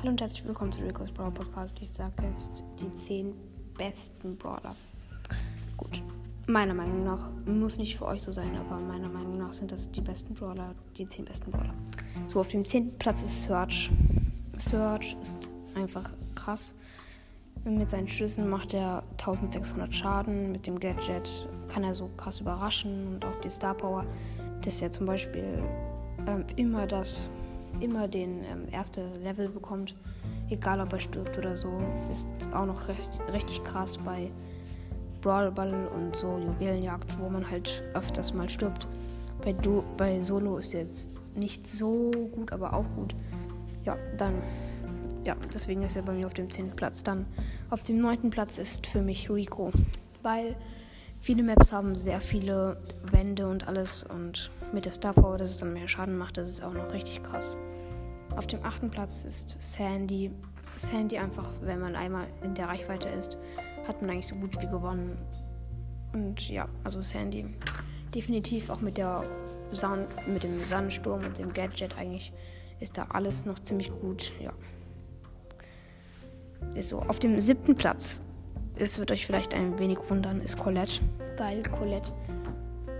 Hallo und herzlich willkommen zu Rico's Brawl Podcast. Ich sage jetzt die 10 besten Brawler. Gut, meiner Meinung nach muss nicht für euch so sein, aber meiner Meinung nach sind das die besten Brawler, die 10 besten Brawler. So, auf dem 10. Platz ist Search. Search ist einfach krass. Mit seinen Schüssen macht er 1600 Schaden. Mit dem Gadget kann er so krass überraschen und auch die Star Power, dass er zum Beispiel ähm, immer das immer den ähm, erste Level bekommt, egal ob er stirbt oder so. Ist auch noch recht, richtig krass bei Brawl Ball und so Juwelenjagd, wo man halt öfters mal stirbt. Bei, du bei Solo ist jetzt nicht so gut, aber auch gut. Ja, dann. Ja, deswegen ist er bei mir auf dem 10. Platz. Dann auf dem 9. Platz ist für mich Rico. Weil viele Maps haben sehr viele Wände und alles und mit der Star Power, dass es dann mehr Schaden macht, das ist auch noch richtig krass. Auf dem achten Platz ist Sandy. Sandy einfach, wenn man einmal in der Reichweite ist, hat man eigentlich so gut wie gewonnen. Und ja, also Sandy definitiv auch mit der Sand, mit dem Sandsturm und dem Gadget eigentlich ist da alles noch ziemlich gut. Ja. Ist so. Auf dem siebten Platz, es wird euch vielleicht ein wenig wundern, ist Colette. Weil Colette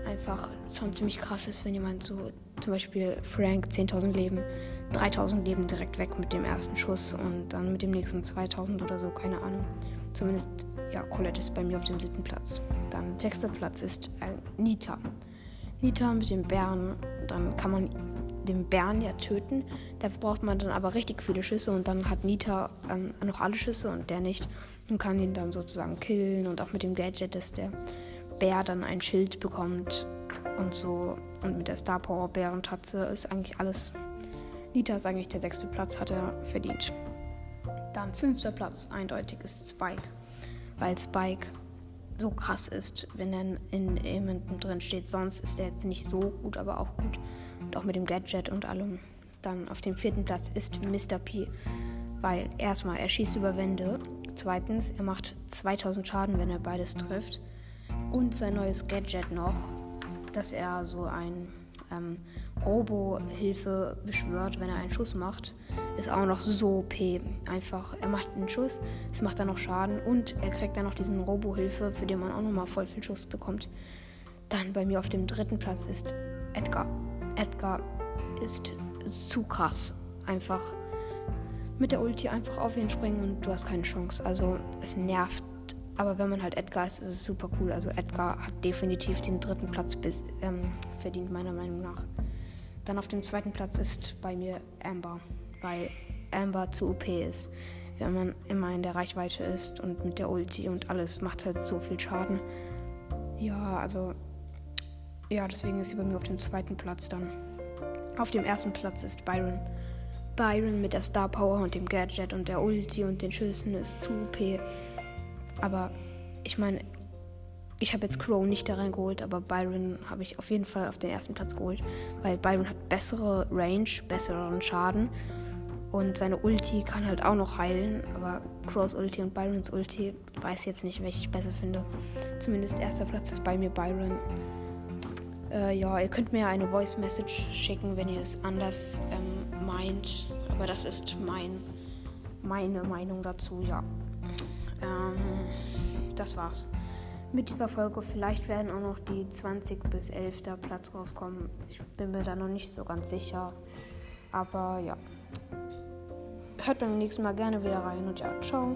einfach schon ziemlich krass ist, wenn jemand so zum Beispiel Frank 10.000 Leben, 3.000 Leben direkt weg mit dem ersten Schuss und dann mit dem nächsten 2.000 oder so, keine Ahnung. Zumindest, ja, Colette ist bei mir auf dem siebten Platz. Dann sechster Platz ist äh, Nita. Nita mit dem Bären, dann kann man den Bären ja töten. Da braucht man dann aber richtig viele Schüsse und dann hat Nita ähm, noch alle Schüsse und der nicht und kann ihn dann sozusagen killen und auch mit dem Gadget, dass der Bär dann ein Schild bekommt und so. Und mit der Star Power Bärentatze ist eigentlich alles. Nita ist eigentlich der sechste Platz, hat er verdient. Dann fünfter Platz, eindeutig ist Spike. Weil Spike so krass ist, wenn er in jemandem drin steht. Sonst ist er jetzt nicht so gut, aber auch gut. Und auch mit dem Gadget und allem. Dann auf dem vierten Platz ist Mr. P. Weil erstmal, er schießt über Wände. Zweitens, er macht 2000 Schaden, wenn er beides trifft und sein neues Gadget noch, dass er so ein ähm, Robo-Hilfe beschwört, wenn er einen Schuss macht, ist auch noch so OP. Einfach, er macht einen Schuss, es macht dann noch Schaden und er kriegt dann noch diesen Robo-Hilfe, für den man auch nochmal voll viel Schuss bekommt. Dann bei mir auf dem dritten Platz ist Edgar. Edgar ist zu krass. Einfach mit der Ulti einfach auf ihn springen und du hast keine Chance. Also es nervt aber wenn man halt Edgar ist, ist es super cool. Also Edgar hat definitiv den dritten Platz bis, ähm, verdient, meiner Meinung nach. Dann auf dem zweiten Platz ist bei mir Amber, weil Amber zu OP ist. Wenn man immer in der Reichweite ist und mit der Ulti und alles macht halt so viel Schaden. Ja, also ja, deswegen ist sie bei mir auf dem zweiten Platz dann. Auf dem ersten Platz ist Byron. Byron mit der Star Power und dem Gadget und der Ulti und den Schüssen ist zu OP. Aber ich meine, ich habe jetzt Crow nicht da reingeholt, aber Byron habe ich auf jeden Fall auf den ersten Platz geholt, weil Byron hat bessere Range, besseren Schaden und seine Ulti kann halt auch noch heilen, aber Crows Ulti und Byrons Ulti weiß jetzt nicht, welche ich besser finde. Zumindest erster Platz ist bei mir Byron. Äh, ja, ihr könnt mir eine Voice Message schicken, wenn ihr es anders ähm, meint, aber das ist mein, meine Meinung dazu, ja. Ähm, das war's mit dieser Folge. Vielleicht werden auch noch die 20 bis 11. Platz rauskommen. Ich bin mir da noch nicht so ganz sicher. Aber ja. Hört beim nächsten Mal gerne wieder rein und ja, ciao.